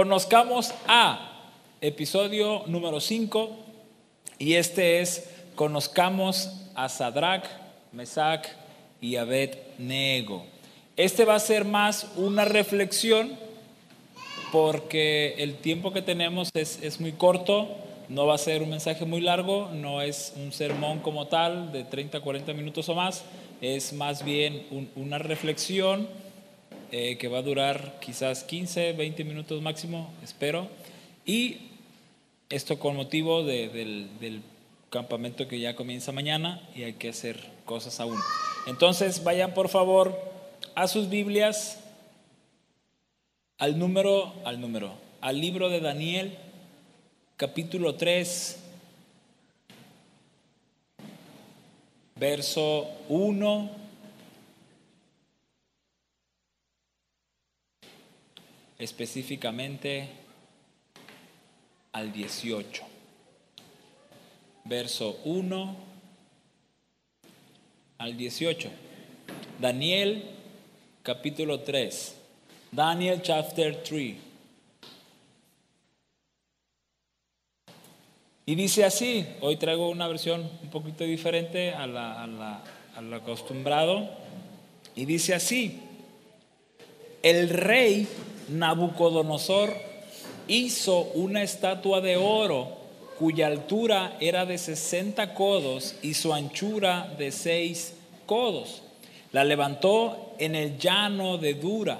Conozcamos a episodio número 5 y este es Conozcamos a Sadrach, Mesach y Abednego. Este va a ser más una reflexión porque el tiempo que tenemos es, es muy corto, no va a ser un mensaje muy largo, no es un sermón como tal de 30, 40 minutos o más, es más bien un- una reflexión eh, que va a durar quizás 15, 20 minutos máximo, espero. Y esto con motivo de- del, del campamento que ya comienza mañana y hay que hacer cosas aún. Entonces vayan por favor a sus Biblias al número, al número, al libro de Daniel, capítulo 3, verso 1 específicamente al 18. Verso 1 al 18. Daniel capítulo 3. Daniel chapter 3. Y dice así, hoy traigo una versión un poquito diferente a lo acostumbrado. Y dice así, el rey Nabucodonosor hizo una estatua de oro cuya altura era de 60 codos y su anchura de 6 codos. La levantó en el llano de Dura,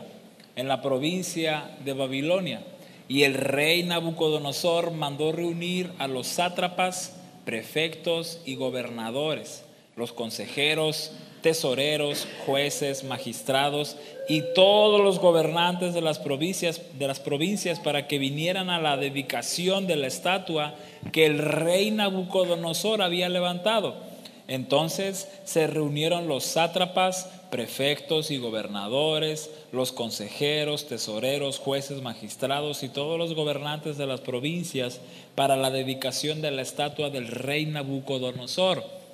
en la provincia de Babilonia. Y el rey Nabucodonosor mandó reunir a los sátrapas, prefectos y gobernadores, los consejeros, tesoreros, jueces, magistrados y todos los gobernantes de las provincias de las provincias para que vinieran a la dedicación de la estatua que el rey Nabucodonosor había levantado. Entonces se reunieron los sátrapas, prefectos y gobernadores, los consejeros, tesoreros, jueces, magistrados y todos los gobernantes de las provincias para la dedicación de la estatua del rey Nabucodonosor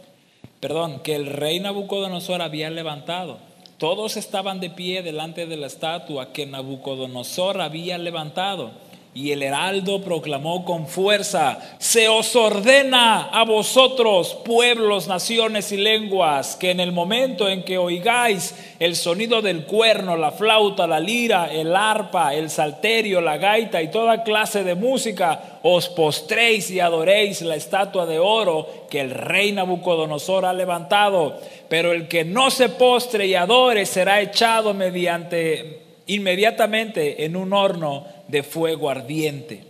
perdón, que el rey Nabucodonosor había levantado. Todos estaban de pie delante de la estatua que Nabucodonosor había levantado. Y el heraldo proclamó con fuerza, se os ordena a vosotros, pueblos, naciones y lenguas, que en el momento en que oigáis el sonido del cuerno, la flauta, la lira, el arpa, el salterio, la gaita y toda clase de música, os postréis y adoréis la estatua de oro que el rey Nabucodonosor ha levantado. Pero el que no se postre y adore será echado mediante inmediatamente en un horno de fuego ardiente.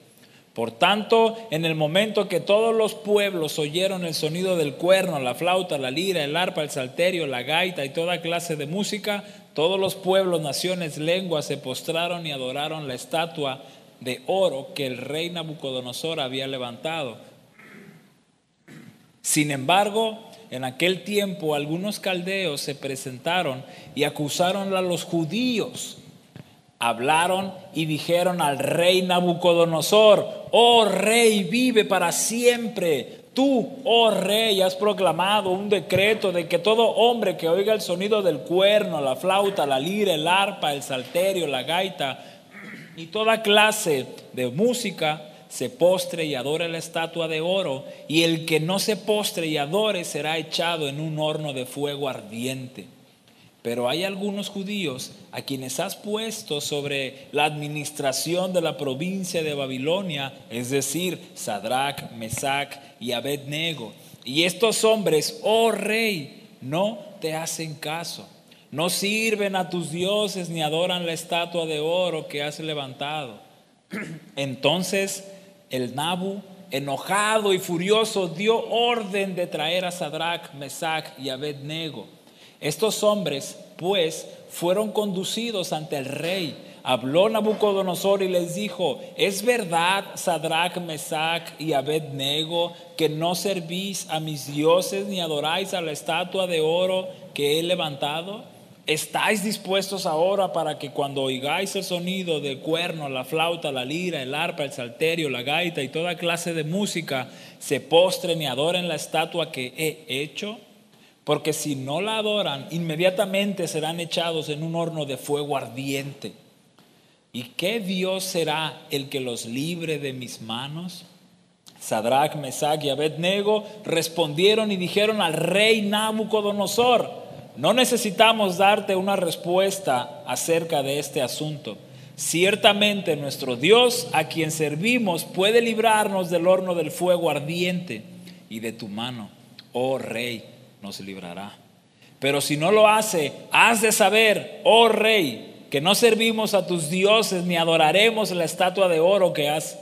Por tanto, en el momento que todos los pueblos oyeron el sonido del cuerno, la flauta, la lira, el arpa, el salterio, la gaita y toda clase de música, todos los pueblos, naciones, lenguas se postraron y adoraron la estatua de oro que el rey Nabucodonosor había levantado. Sin embargo, en aquel tiempo algunos caldeos se presentaron y acusaron a los judíos. Hablaron y dijeron al rey Nabucodonosor, oh rey, vive para siempre. Tú, oh rey, has proclamado un decreto de que todo hombre que oiga el sonido del cuerno, la flauta, la lira, el arpa, el salterio, la gaita y toda clase de música se postre y adore la estatua de oro, y el que no se postre y adore será echado en un horno de fuego ardiente. Pero hay algunos judíos a quienes has puesto sobre la administración de la provincia de Babilonia, es decir, Sadrach, Mesach y Abednego. Y estos hombres, oh rey, no te hacen caso. No sirven a tus dioses ni adoran la estatua de oro que has levantado. Entonces el Nabu, enojado y furioso, dio orden de traer a Sadrach, Mesach y Abednego. Estos hombres, pues, fueron conducidos ante el rey. Habló Nabucodonosor y les dijo, ¿es verdad, Sadrach, Mesach y Abednego, que no servís a mis dioses ni adoráis a la estatua de oro que he levantado? ¿Estáis dispuestos ahora para que cuando oigáis el sonido del cuerno, la flauta, la lira, el arpa, el salterio, la gaita y toda clase de música, se postren y adoren la estatua que he hecho? Porque si no la adoran, inmediatamente serán echados en un horno de fuego ardiente. ¿Y qué Dios será el que los libre de mis manos? Sadrach, Mesach y Abednego respondieron y dijeron al rey Nabucodonosor, no necesitamos darte una respuesta acerca de este asunto. Ciertamente nuestro Dios, a quien servimos, puede librarnos del horno del fuego ardiente y de tu mano, oh rey, nos librará. Pero si no lo hace, has de saber, oh rey, que no servimos a tus dioses ni adoraremos la estatua de oro que has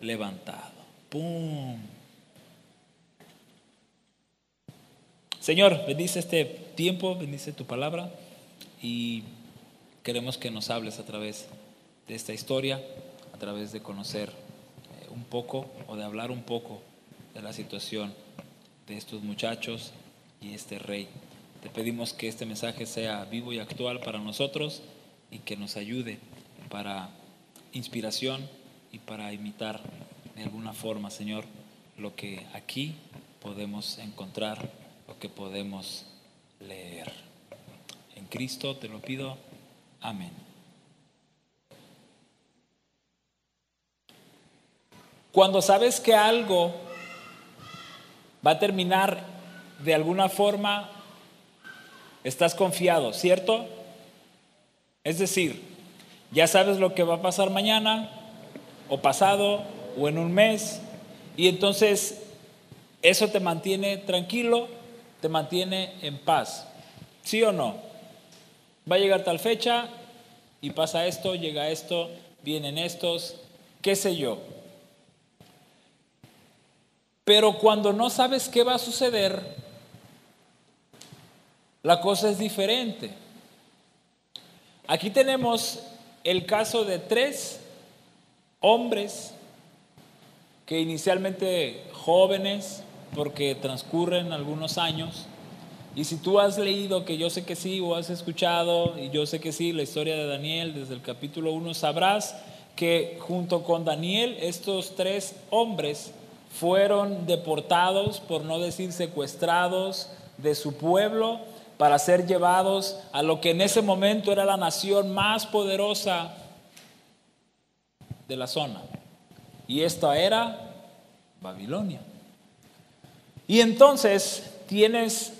levantado. ¡Pum! Señor, bendice este tiempo, bendice tu palabra y queremos que nos hables a través de esta historia, a través de conocer eh, un poco o de hablar un poco de la situación de estos muchachos y este rey. Te pedimos que este mensaje sea vivo y actual para nosotros y que nos ayude para inspiración y para imitar de alguna forma, Señor, lo que aquí podemos encontrar, lo que podemos leer. En Cristo te lo pido. Amén. Cuando sabes que algo va a terminar de alguna forma, estás confiado, ¿cierto? Es decir, ya sabes lo que va a pasar mañana o pasado o en un mes y entonces eso te mantiene tranquilo, te mantiene en paz. ¿Sí o no? Va a llegar tal fecha y pasa esto, llega esto, vienen estos, qué sé yo. Pero cuando no sabes qué va a suceder, la cosa es diferente. Aquí tenemos el caso de tres hombres que inicialmente jóvenes, porque transcurren algunos años, y si tú has leído, que yo sé que sí, o has escuchado, y yo sé que sí, la historia de Daniel desde el capítulo 1, sabrás que junto con Daniel estos tres hombres fueron deportados, por no decir secuestrados, de su pueblo para ser llevados a lo que en ese momento era la nación más poderosa de la zona. Y esta era Babilonia. Y entonces tienes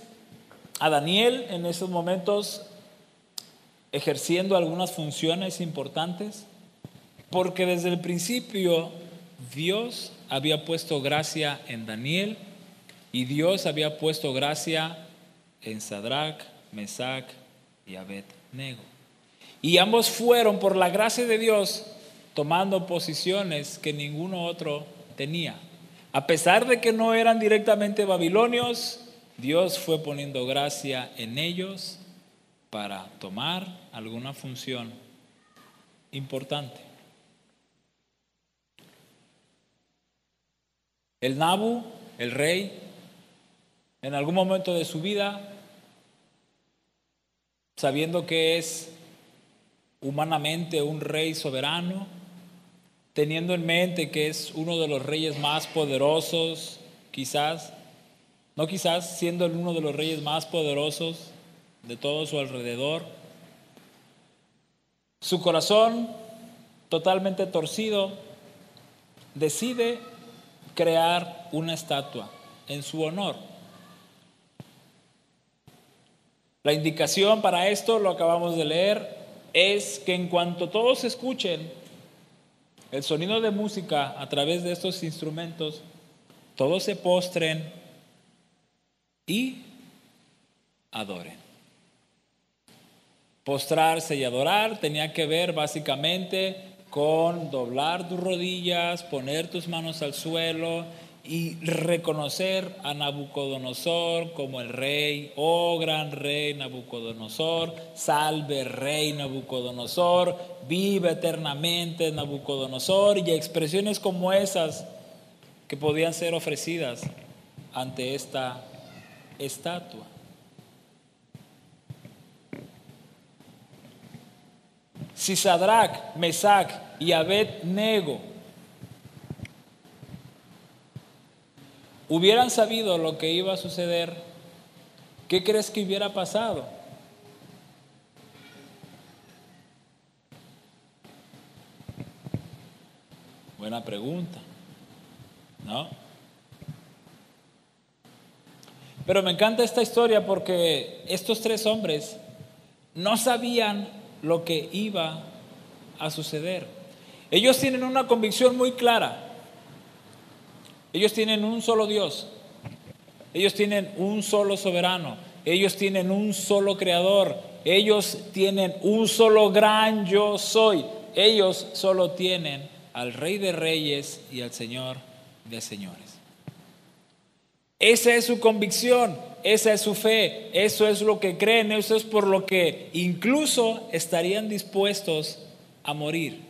a Daniel en esos momentos ejerciendo algunas funciones importantes, porque desde el principio Dios había puesto gracia en Daniel y Dios había puesto gracia en Sadrach, Mesach y Abednego. Y ambos fueron, por la gracia de Dios, tomando posiciones que ninguno otro tenía. A pesar de que no eran directamente babilonios, Dios fue poniendo gracia en ellos para tomar alguna función importante. El Nabu, el rey, en algún momento de su vida sabiendo que es humanamente un rey soberano, teniendo en mente que es uno de los reyes más poderosos, quizás, no quizás, siendo uno de los reyes más poderosos de todo su alrededor, su corazón totalmente torcido decide crear una estatua en su honor. La indicación para esto, lo acabamos de leer, es que en cuanto todos escuchen el sonido de música a través de estos instrumentos, todos se postren y adoren. Postrarse y adorar tenía que ver básicamente con doblar tus rodillas, poner tus manos al suelo y reconocer a Nabucodonosor como el rey, oh gran rey Nabucodonosor, salve rey Nabucodonosor, vive eternamente Nabucodonosor y expresiones como esas que podían ser ofrecidas ante esta estatua. Si Sadrach, Mesach y Abed-Nego hubieran sabido lo que iba a suceder, ¿qué crees que hubiera pasado? Buena pregunta. ¿No? Pero me encanta esta historia porque estos tres hombres no sabían lo que iba a suceder. Ellos tienen una convicción muy clara. Ellos tienen un solo Dios. Ellos tienen un solo soberano. Ellos tienen un solo creador. Ellos tienen un solo gran yo soy. Ellos solo tienen al Rey de Reyes y al Señor de Señores. Esa es su convicción, esa es su fe, eso es lo que creen, eso es por lo que incluso estarían dispuestos a morir.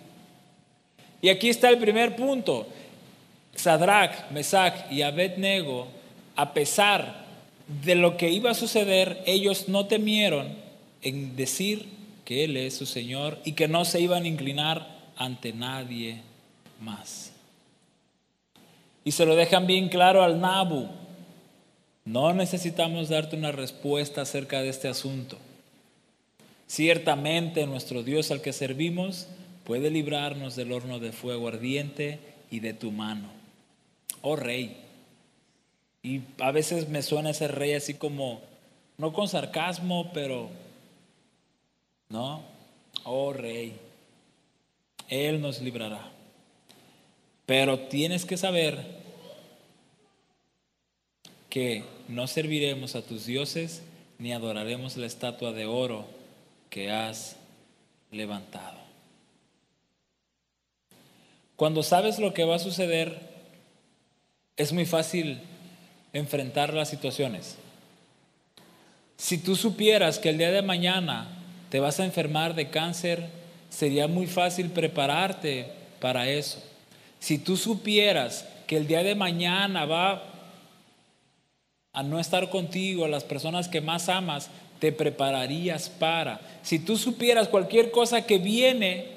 Y aquí está el primer punto. Sadrach, Mesach y Abednego, a pesar de lo que iba a suceder, ellos no temieron en decir que Él es su Señor y que no se iban a inclinar ante nadie más. Y se lo dejan bien claro al Nabu. No necesitamos darte una respuesta acerca de este asunto. Ciertamente nuestro Dios al que servimos puede librarnos del horno de fuego ardiente y de tu mano. Oh rey. Y a veces me suena ese rey así como, no con sarcasmo, pero, ¿no? Oh rey. Él nos librará. Pero tienes que saber que no serviremos a tus dioses ni adoraremos la estatua de oro que has levantado. Cuando sabes lo que va a suceder, es muy fácil enfrentar las situaciones. Si tú supieras que el día de mañana te vas a enfermar de cáncer, sería muy fácil prepararte para eso. Si tú supieras que el día de mañana va a no estar contigo, las personas que más amas, te prepararías para. Si tú supieras cualquier cosa que viene,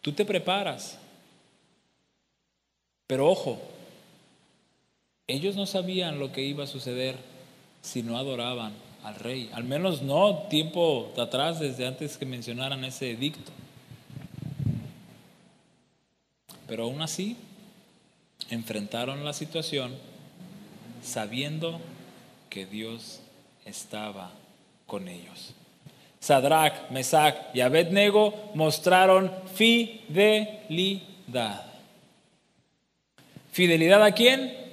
tú te preparas. Pero ojo, ellos no sabían lo que iba a suceder si no adoraban al rey. Al menos no tiempo atrás, desde antes que mencionaran ese edicto. Pero aún así, enfrentaron la situación sabiendo que Dios estaba con ellos. Sadrach, Mesach y Abednego mostraron fidelidad. ¿Fidelidad a quién?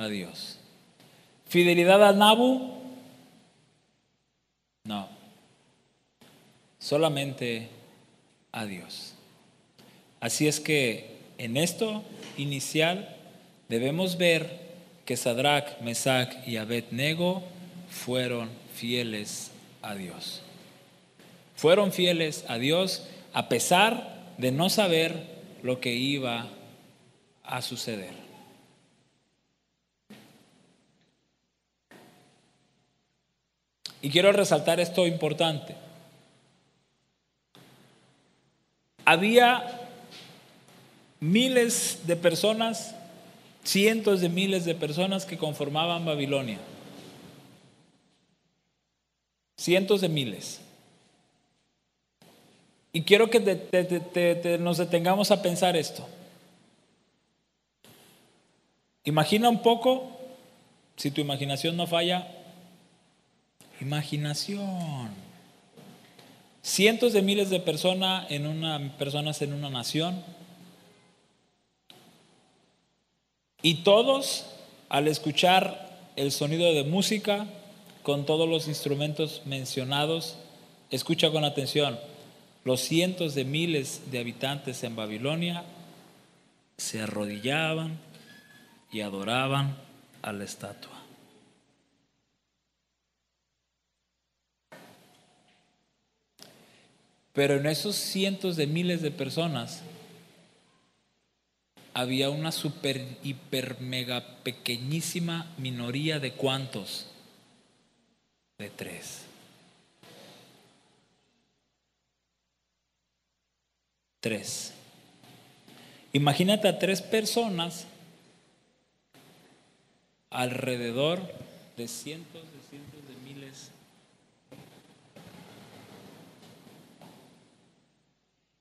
A Dios. ¿Fidelidad al Nabu? No. Solamente a Dios. Así es que en esto inicial debemos ver que Sadrach, Mesach y Abednego fueron fieles a Dios. Fueron fieles a Dios a pesar de no saber lo que iba a suceder. Y quiero resaltar esto importante. Había miles de personas, cientos de miles de personas que conformaban Babilonia. Cientos de miles. Y quiero que nos detengamos a pensar esto. Imagina un poco, si tu imaginación no falla, imaginación. Cientos de miles de personas en una, personas en una nación, Y todos, al escuchar el sonido de música, con todos los instrumentos mencionados, escucha con atención, los cientos de miles de habitantes en Babilonia se arrodillaban y adoraban a la estatua. Pero en esos cientos de miles de personas había una super, hiper, mega pequeñísima minoría de cuántos? De tres. Tres. Imagínate a tres personas alrededor de cientos de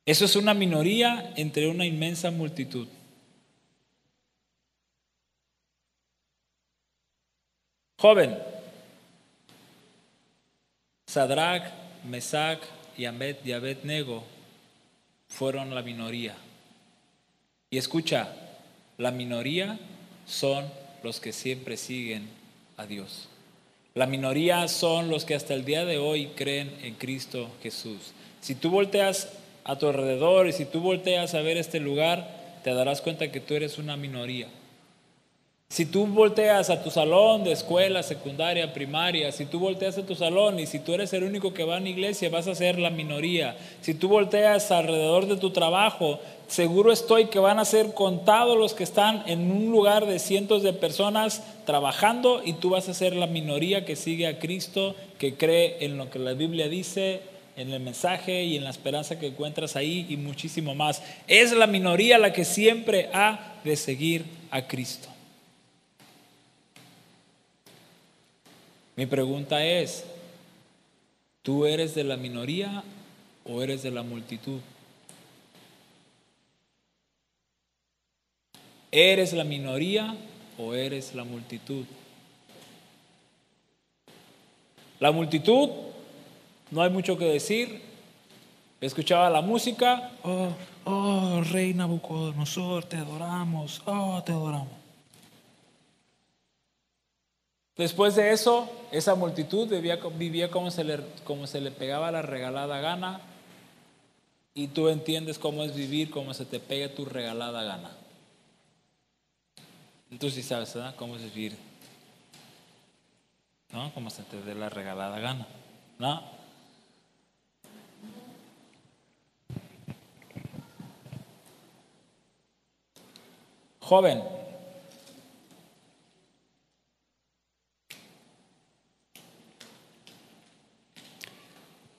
Eso es una minoría entre una inmensa multitud. Joven, Sadrach, Mesach y Abednego fueron la minoría. Y escucha, la minoría son los que siempre siguen a Dios. La minoría son los que hasta el día de hoy creen en Cristo Jesús. Si tú volteas a tu alrededor y si tú volteas a ver este lugar, te darás cuenta que tú eres una minoría. Si tú volteas a tu salón de escuela, secundaria, primaria, si tú volteas a tu salón y si tú eres el único que va a la iglesia, vas a ser la minoría. Si tú volteas alrededor de tu trabajo, seguro estoy que van a ser contados los que están en un lugar de cientos de personas trabajando y tú vas a ser la minoría que sigue a Cristo, que cree en lo que la Biblia dice, en el mensaje y en la esperanza que encuentras ahí y muchísimo más. Es la minoría la que siempre ha de seguir a Cristo. Mi pregunta es, ¿tú eres de la minoría o eres de la multitud? ¿Eres la minoría o eres la multitud? La multitud, no hay mucho que decir. Escuchaba la música, oh, oh, rey Nabucodonosor, te adoramos, oh, te adoramos. Después de eso, esa multitud vivía, como se, le, como se le pegaba la regalada gana y tú entiendes cómo es vivir, cómo se te pega tu regalada gana. Tú sí sabes, ¿verdad? Cómo es vivir. ¿No? Cómo se te dé la regalada gana. ¿No? Joven,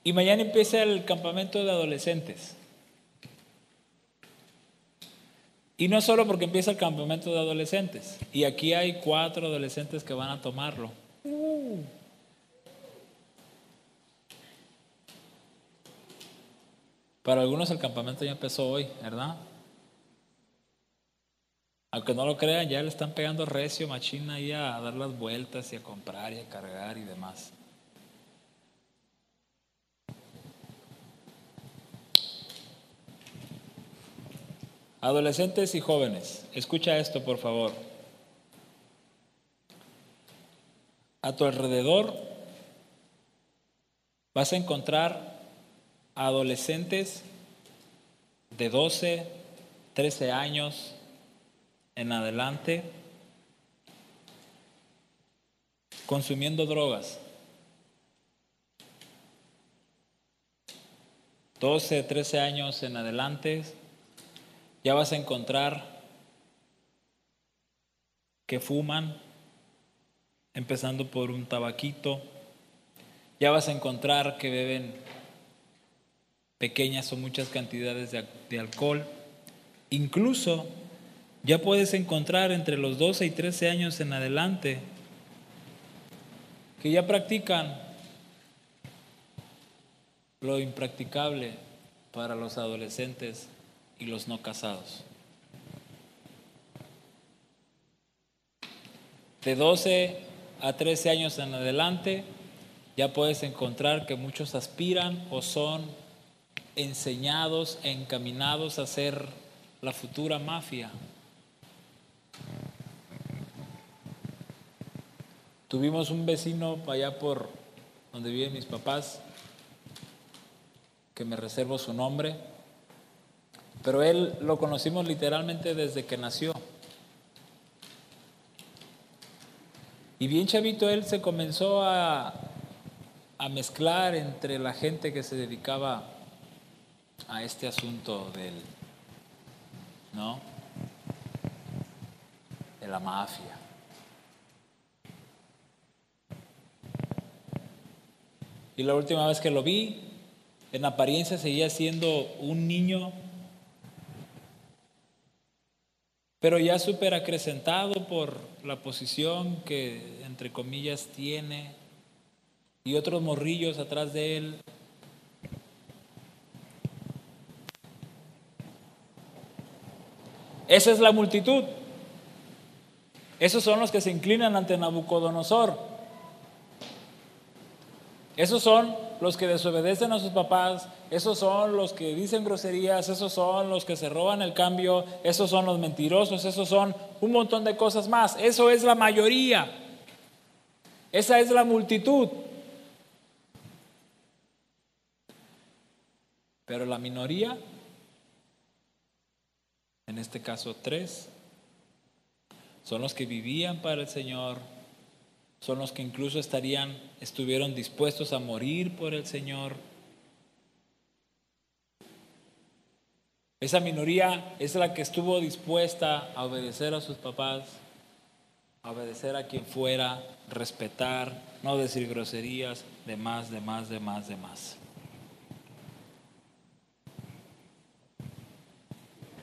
Y mañana empieza el campamento de adolescentes. Y no solo porque empieza el campamento de adolescentes. Y aquí hay cuatro adolescentes que van a tomarlo. Para algunos el campamento ya empezó hoy, ¿verdad? Aunque no lo crean, ya le están pegando recio, machina ahí a dar las vueltas y a comprar y a cargar y demás. Adolescentes y jóvenes, escucha esto por favor. A tu alrededor vas a encontrar adolescentes de 12, 13 años en adelante consumiendo drogas. 12, 13 años en adelante ya vas a encontrar que fuman, empezando por un tabaquito. Ya vas a encontrar que beben pequeñas o muchas cantidades de, alcohol. Incluso ya puedes encontrar entre los 12 y 13 años en adelante que ya practican lo impracticable para los adolescentes y los no casados. De 12 a 13 años en adelante, ya puedes encontrar que muchos aspiran o son enseñados, encaminados a ser la futura mafia. Tuvimos un vecino allá por donde viven mis papás, que me reservo su nombre, pero él lo conocimos literalmente desde que nació. Y bien chavito él se comenzó a, mezclar entre la gente que se dedicaba a este asunto del, ¿no? De la mafia. Y la última vez que lo vi, en apariencia seguía siendo un niño pero ya súper acrecentado por la posición que, entre comillas, tiene, y otros morrillos atrás de él. Esa es la multitud. Esos son los que se inclinan ante Nabucodonosor. Esos son los que desobedecen a sus papás, esos son los que dicen groserías, esos son los que se roban el cambio, esos son los mentirosos, esos son un montón de cosas más. Eso es la mayoría. Esa es la multitud. Pero la minoría, en este caso tres, son los que vivían para el Señor, son los que incluso estarían, estuvieron dispuestos a morir por el Señor. Esa minoría es la que estuvo dispuesta a obedecer a sus papás, a obedecer a quien fuera, respetar, no decir groserías, de más, de más, de más, de más.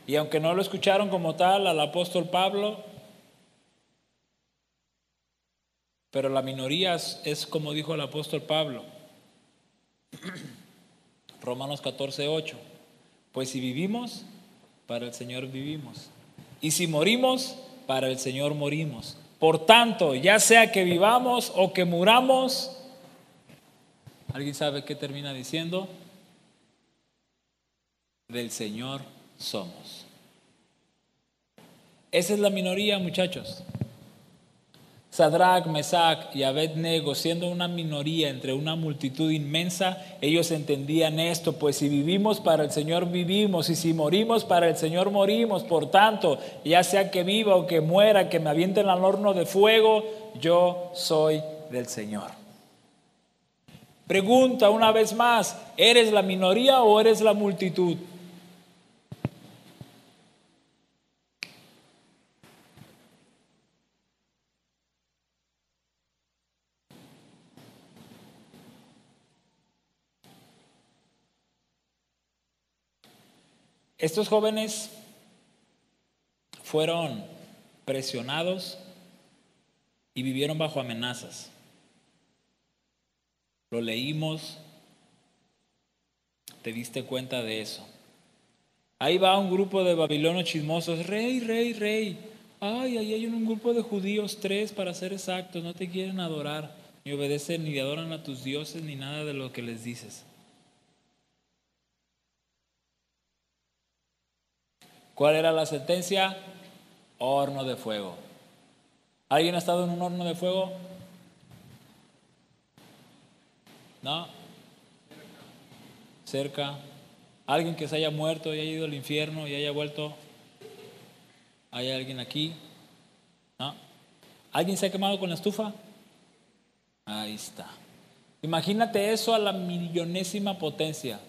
Y aunque no lo escucharon como tal al apóstol Pablo, Pero la minoría es, como dijo el apóstol Pablo. Romanos 14, 8. Pues si vivimos, para el Señor vivimos. Y si morimos, para el Señor morimos. Por tanto, ya sea que vivamos o que muramos, ¿alguien sabe qué termina diciendo? Del Señor somos. Esa es la minoría, muchachos. Sadrach, Mesach y Abednego, siendo una minoría entre una multitud inmensa, ellos entendían esto, pues si vivimos para el Señor vivimos y si morimos para el Señor morimos, por tanto, ya sea que viva o que muera, que me avienten al horno de fuego, yo soy del Señor. Pregunta una vez más, ¿eres la minoría o eres la multitud? Estos jóvenes fueron presionados y vivieron bajo amenazas. Lo leímos, te diste cuenta de eso. Ahí va un grupo de babilonios chismosos, rey, rey, rey. Ay, ahí hay un grupo de judíos, tres para ser exactos, no te quieren adorar, ni obedecen, ni adoran a tus dioses, ni nada de lo que les dices. ¿Cuál era la sentencia? Horno de fuego. ¿Alguien ha estado en un horno de fuego? ¿No? Cerca. ¿Alguien que se haya muerto y haya ido al infierno y haya vuelto? ¿Hay alguien aquí? ¿No? ¿Alguien se ha quemado con la estufa? Ahí está. Imagínate eso a la millonésima potencia.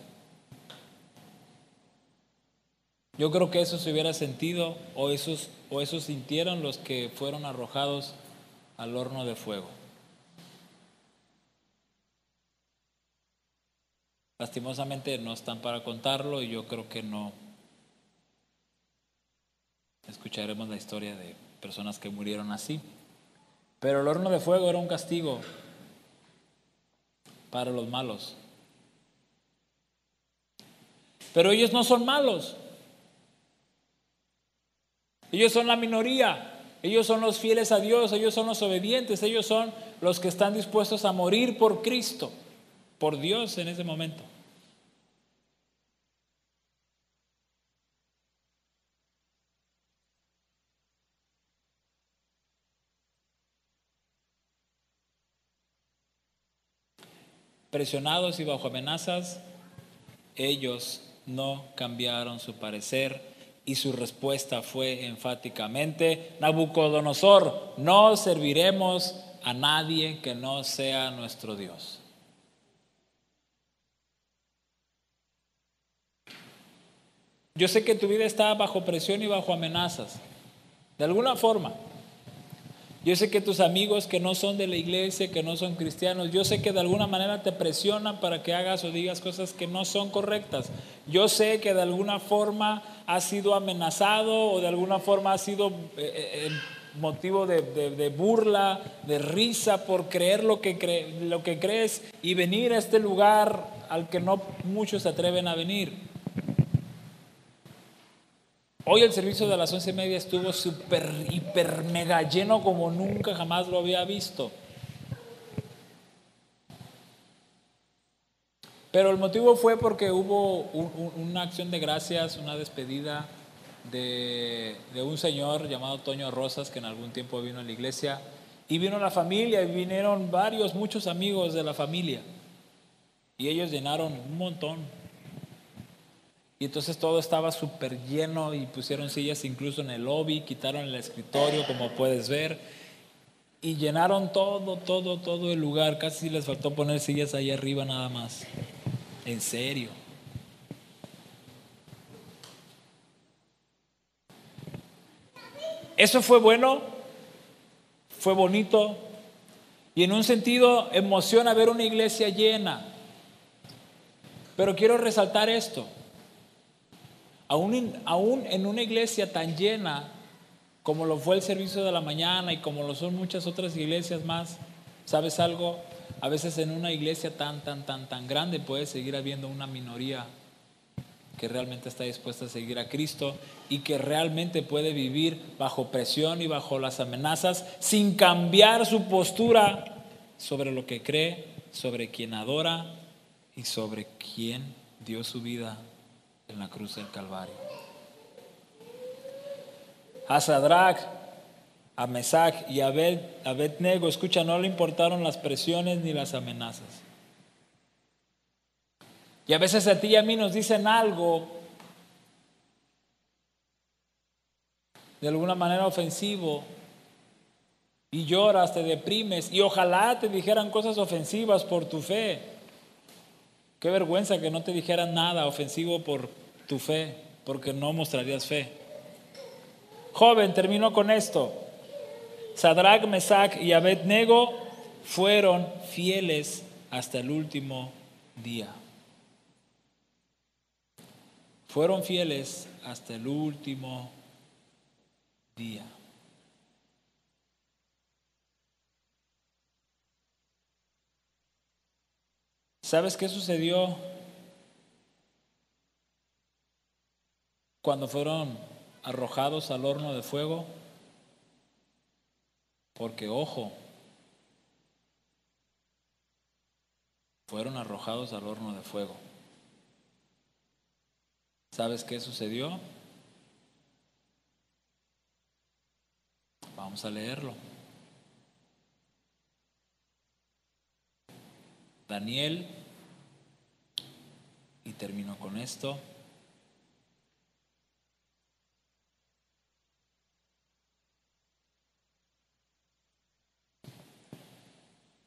Yo creo que eso se hubiera sentido o esos, o esos sintieron los que fueron arrojados al horno de fuego. Lastimosamente no están para contarlo y yo creo que no escucharemos la historia de personas que murieron así. Pero el horno de fuego era un castigo para los malos. Pero ellos no son malos. Ellos son la minoría. Ellos son los fieles a Dios, ellos son los obedientes, ellos son los que están dispuestos a morir por Cristo, por Dios en ese momento. Presionados y bajo amenazas, ellos no cambiaron su parecer y su respuesta fue enfáticamente, Nabucodonosor, no serviremos a nadie que no sea nuestro Dios. Yo sé que tu vida está bajo presión y bajo amenazas, de alguna forma. Yo sé que tus amigos que no son de la iglesia, que no son cristianos, yo sé que de alguna manera te presionan para que hagas o digas cosas que no son correctas. Yo sé que de alguna forma has sido amenazado o de alguna forma has sido eh, eh, motivo de, burla, de risa por creer lo que, lo que crees y venir a este lugar al que no muchos se atreven a venir. Hoy el servicio de las once y media estuvo súper, hiper, mega lleno como nunca jamás lo había visto. Pero el motivo fue porque hubo una acción de gracias, una despedida de, un señor llamado Toño Rosas, que en algún tiempo vino a la iglesia, y vino la familia, y vinieron varios, muchos amigos de la familia, y ellos llenaron un montón. Y entonces todo estaba súper lleno y pusieron sillas incluso en el lobby, quitaron el escritorio, como puedes ver, y llenaron todo, todo, todo el lugar. Casi les faltó poner sillas ahí arriba nada más. En serio. Eso fue bueno, fue bonito y en un sentido emociona ver una iglesia llena. Pero quiero resaltar esto. Aún, aún en una iglesia tan llena como lo fue el servicio de la mañana y como lo son muchas otras iglesias más, ¿sabes algo? A veces en una iglesia tan, tan, tan, tan grande puede seguir habiendo una minoría que realmente está dispuesta a seguir a Cristo y que realmente puede vivir bajo presión y bajo las amenazas sin cambiar su postura sobre lo que cree, sobre quien adora y sobre quien dio su vida en la cruz del Calvario. A a Mesac y a Abednego, escucha, no le importaron las presiones ni las amenazas. Y a veces a ti y a mí nos dicen algo de alguna manera ofensivo y lloras, te deprimes y ojalá te dijeran cosas ofensivas por tu fe. Qué vergüenza que no te dijeran nada ofensivo por tu fe, porque no mostrarías fe. Joven, termino con esto. Sadrach, Mesach y Abednego fueron fieles hasta el último día. Fueron fieles hasta el último día. ¿Sabes qué sucedió cuando fueron arrojados al horno de fuego? Porque, ojo, fueron arrojados al horno de fuego. ¿Sabes qué sucedió? Vamos a leerlo. Daniel, y termino con esto.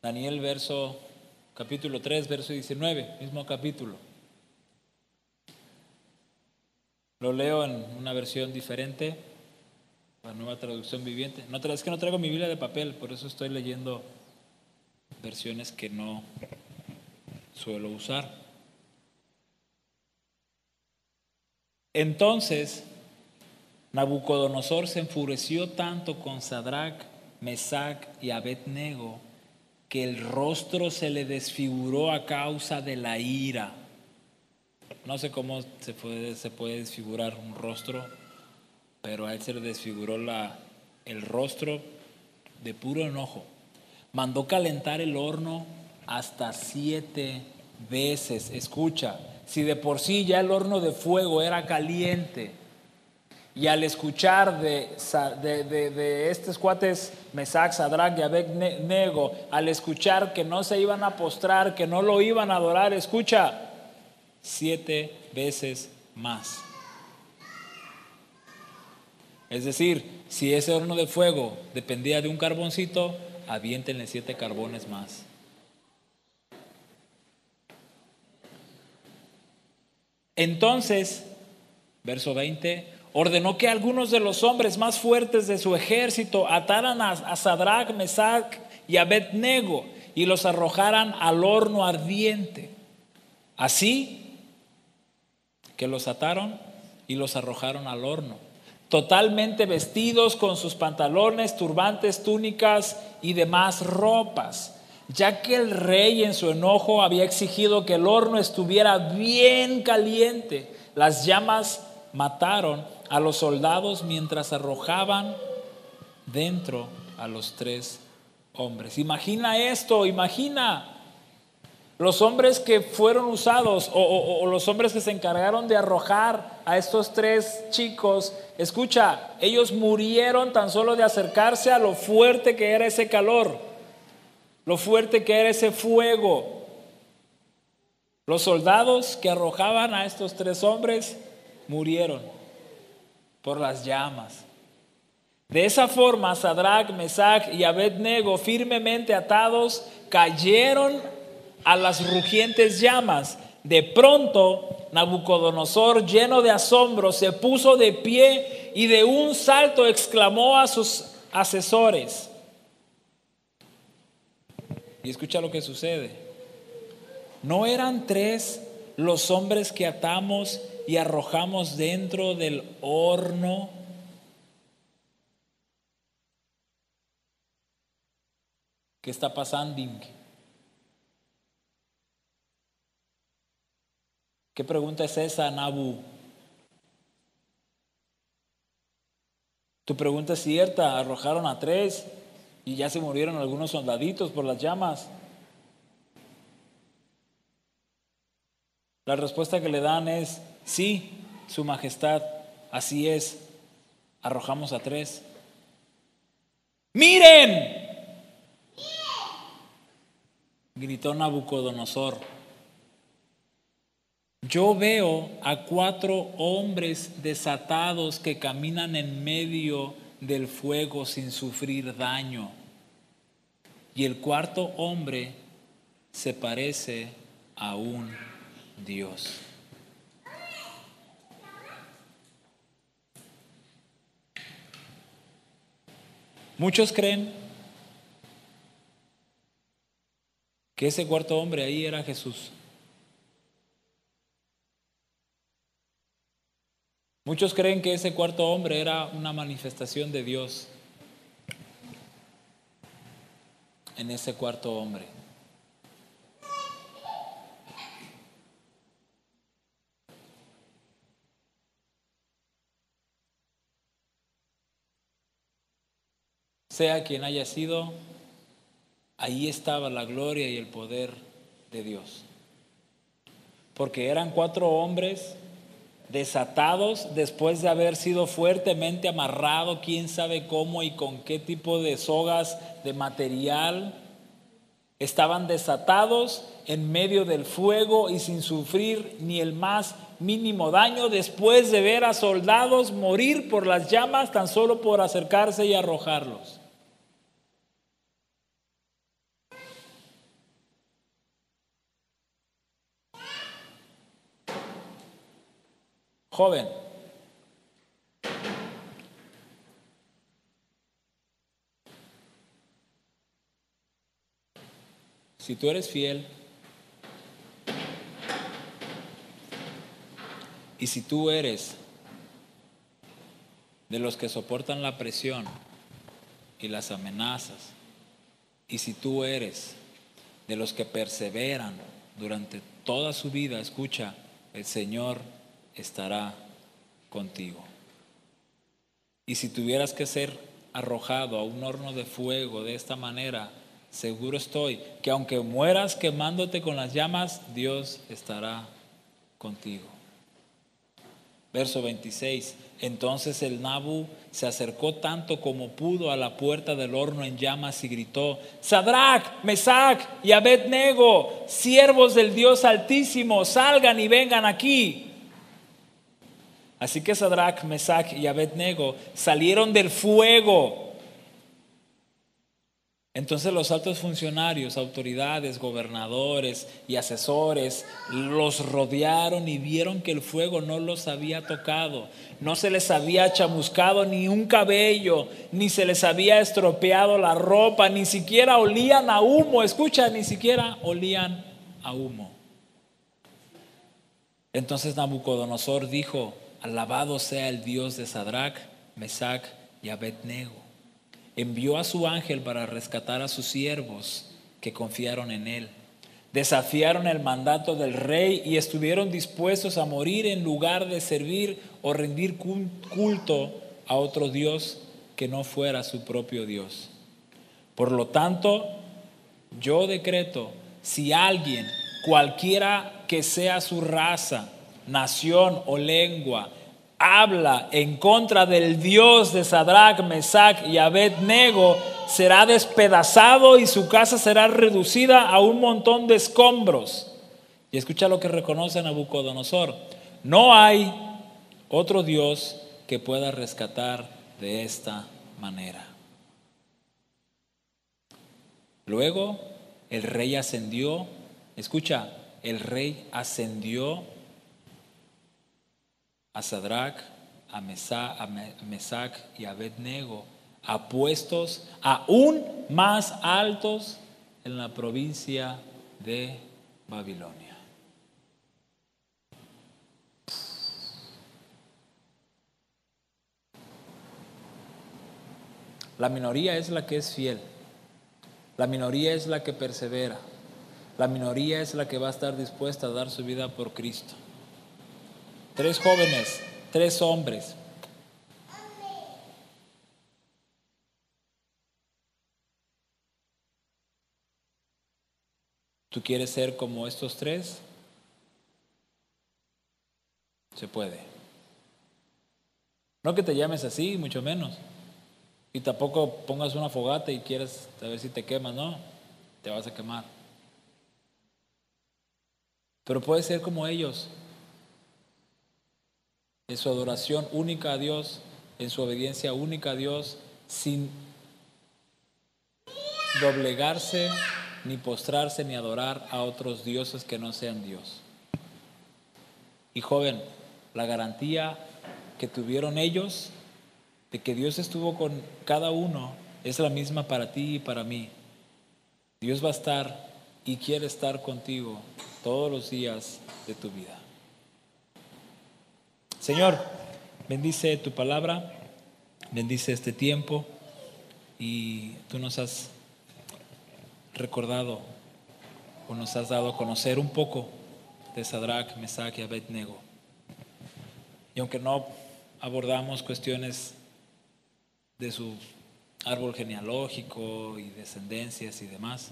Daniel verso capítulo 3, verso 19, mismo capítulo. Lo leo en una versión diferente, la nueva traducción viviente. No, es que no traigo mi Biblia de papel, por eso estoy leyendo versiones que no suelo usar. Entonces, Nabucodonosor se enfureció tanto con Sadrach, Mesach y Abednego que el rostro se le desfiguró a causa de la ira. No sé cómo se puede, desfigurar un rostro, pero a él se le desfiguró la, el rostro de puro enojo. Mandó calentar el horno hasta siete veces. Escucha, si de por sí ya el horno de fuego era caliente, y al escuchar de, de, estos cuates, Mesac, Sadrach y Abednego, al escuchar que no se iban a postrar, que no lo iban a adorar, escucha, siete veces más. Es decir, si ese horno de fuego dependía de un carboncito, aviéntenle siete carbones más. Entonces, verso 20, ordenó que algunos de los hombres más fuertes de su ejército ataran a, Sadrach, Mesach y Abednego y los arrojaran al horno ardiente. Así que los ataron y los arrojaron al horno, totalmente vestidos con sus pantalones, turbantes, túnicas y demás ropas, ya que el rey en su enojo había exigido que el horno estuviera bien caliente. Las llamas mataron a los soldados mientras arrojaban dentro a los tres hombres. Imagina esto, imagina los hombres que fueron usados o, los hombres que se encargaron de arrojar a estos tres chicos, escucha, ellos murieron tan solo de acercarse a lo fuerte que era ese calor, lo fuerte que era ese fuego. Los soldados que arrojaban a estos tres hombres murieron por las llamas. De esa forma, Sadrach, Mesach y Abednego, firmemente atados, cayeron a las rugientes llamas. De pronto, Nabucodonosor, lleno de asombro, se puso de pie y de un salto exclamó a sus asesores. Y escucha lo que sucede. ¿No eran tres los hombres que atamos y arrojamos dentro del horno? ¿Qué está pasando? ¿Qué pregunta es esa, Nabu? Tu pregunta es cierta, arrojaron a tres y ya se murieron algunos soldaditos por las llamas. La respuesta que le dan es, sí, Su Majestad, así es, arrojamos a tres. Miren, gritó Nabucodonosor. Yo veo a cuatro hombres desatados que caminan en medio del fuego sin sufrir daño. Y el cuarto hombre se parece a un Dios. Muchos creen que ese cuarto hombre ahí era Jesús. Muchos creen que ese cuarto hombre era una manifestación de Dios en ese cuarto hombre. Sea quien haya sido, ahí estaba la gloria y el poder de Dios. Porque eran cuatro hombres desatados después de haber sido fuertemente amarrado, quién sabe cómo y con qué tipo de sogas de material. Estaban desatados en medio del fuego y sin sufrir ni el más mínimo daño después de ver a soldados morir por las llamas tan solo por acercarse y arrojarlos. Joven, si tú eres fiel y si tú eres de los que soportan la presión y las amenazas, y si tú eres de los que perseveran durante toda su vida, escucha, el Señor estará contigo. Y si tuvieras que ser arrojado a un horno de fuego de esta manera, seguro estoy que aunque mueras quemándote con las llamas, Dios estará contigo. Verso 26. Entonces el Nabu se acercó tanto como pudo a la puerta del horno en llamas y gritó: Sadrach, Mesach y Abednego, siervos del Dios Altísimo, salgan y vengan aquí. Así que Sadrach, Mesach y Abednego salieron del fuego. Entonces los altos funcionarios, autoridades, gobernadores y asesores los rodearon y vieron que el fuego no los había tocado, no se les había chamuscado ni un cabello, ni se les había estropeado la ropa, ni siquiera olían a humo, escucha, ni siquiera olían a humo. Entonces Nabucodonosor dijo, Alabado sea el Dios de Sadrach, Mesach y Abednego. Envió a su ángel para rescatar a sus siervos que confiaron en él. Desafiaron el mandato del rey y estuvieron dispuestos a morir en lugar de servir o rendir culto a otro Dios que no fuera su propio Dios. Por lo tanto, yo decreto, si alguien, cualquiera que sea su raza, nación o lengua, habla en contra del Dios de Sadrach, Mesach y Abednego, será despedazado y su casa será reducida a un montón de escombros. Y escucha lo que reconoce Nabucodonosor. No hay otro Dios que pueda rescatar de esta manera. Luego el rey ascendió, escucha, el rey ascendió a Sadrach, a, Mesac y a Abednego a puestos aún más altos en la provincia de Babilonia. La minoría es la que es fiel. La minoría es la que persevera. La minoría es la que va a estar dispuesta a dar su vida por Cristo. Tres jóvenes, tres hombres. ¿Tú quieres ser como estos tres? Se puede. No que te llames así, mucho menos. Y tampoco pongas una fogata y quieras saber si te quemas, no. Te vas a quemar. Pero puedes ser como ellos, en su adoración única a Dios, en su obediencia única a Dios, sin doblegarse, ni postrarse, ni adorar a otros dioses que no sean Dios. Y joven, la garantía que tuvieron ellos de que Dios estuvo con cada uno es la misma para ti y para mí. Dios va a estar y quiere estar contigo todos los días de tu vida. Señor, bendice tu palabra, bendice este tiempo y tú nos has recordado o nos has dado a conocer un poco de Sadrach, Mesach y Abednego. Y aunque no abordamos cuestiones de su árbol genealógico y descendencias y demás,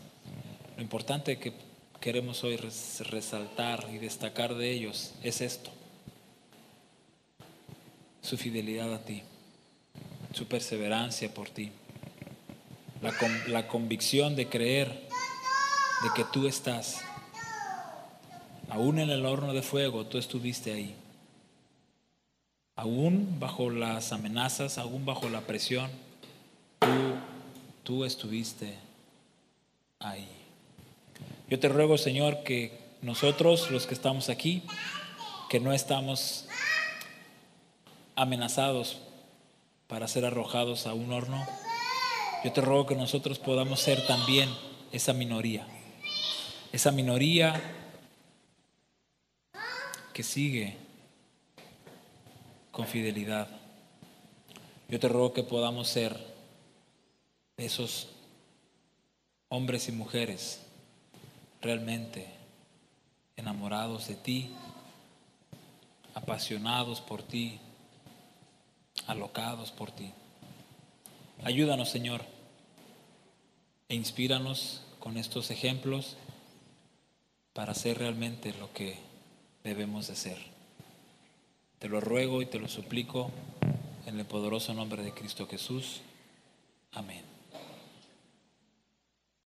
lo importante que queremos hoy resaltar y destacar de ellos es esto su fidelidad a ti, su perseverancia por ti, la, la convicción de creer de que tú estás, aún en el horno de fuego, tú estuviste ahí, aún bajo las amenazas, aún bajo la presión, tú, tú estuviste ahí. Yo te ruego, Señor, que nosotros, los que estamos aquí, que no estamos amenazados para ser arrojados a un horno, yo te ruego que nosotros podamos ser también esa minoría, esa minoría que sigue con fidelidad. Yo te ruego que podamos ser esos hombres y mujeres realmente enamorados de ti, apasionados por ti, alocados por ti. Ayúdanos, Señor, e inspíranos con estos ejemplos para ser realmente lo que debemos de ser. Te lo ruego y te lo suplico en el poderoso nombre de Cristo Jesús. Amén.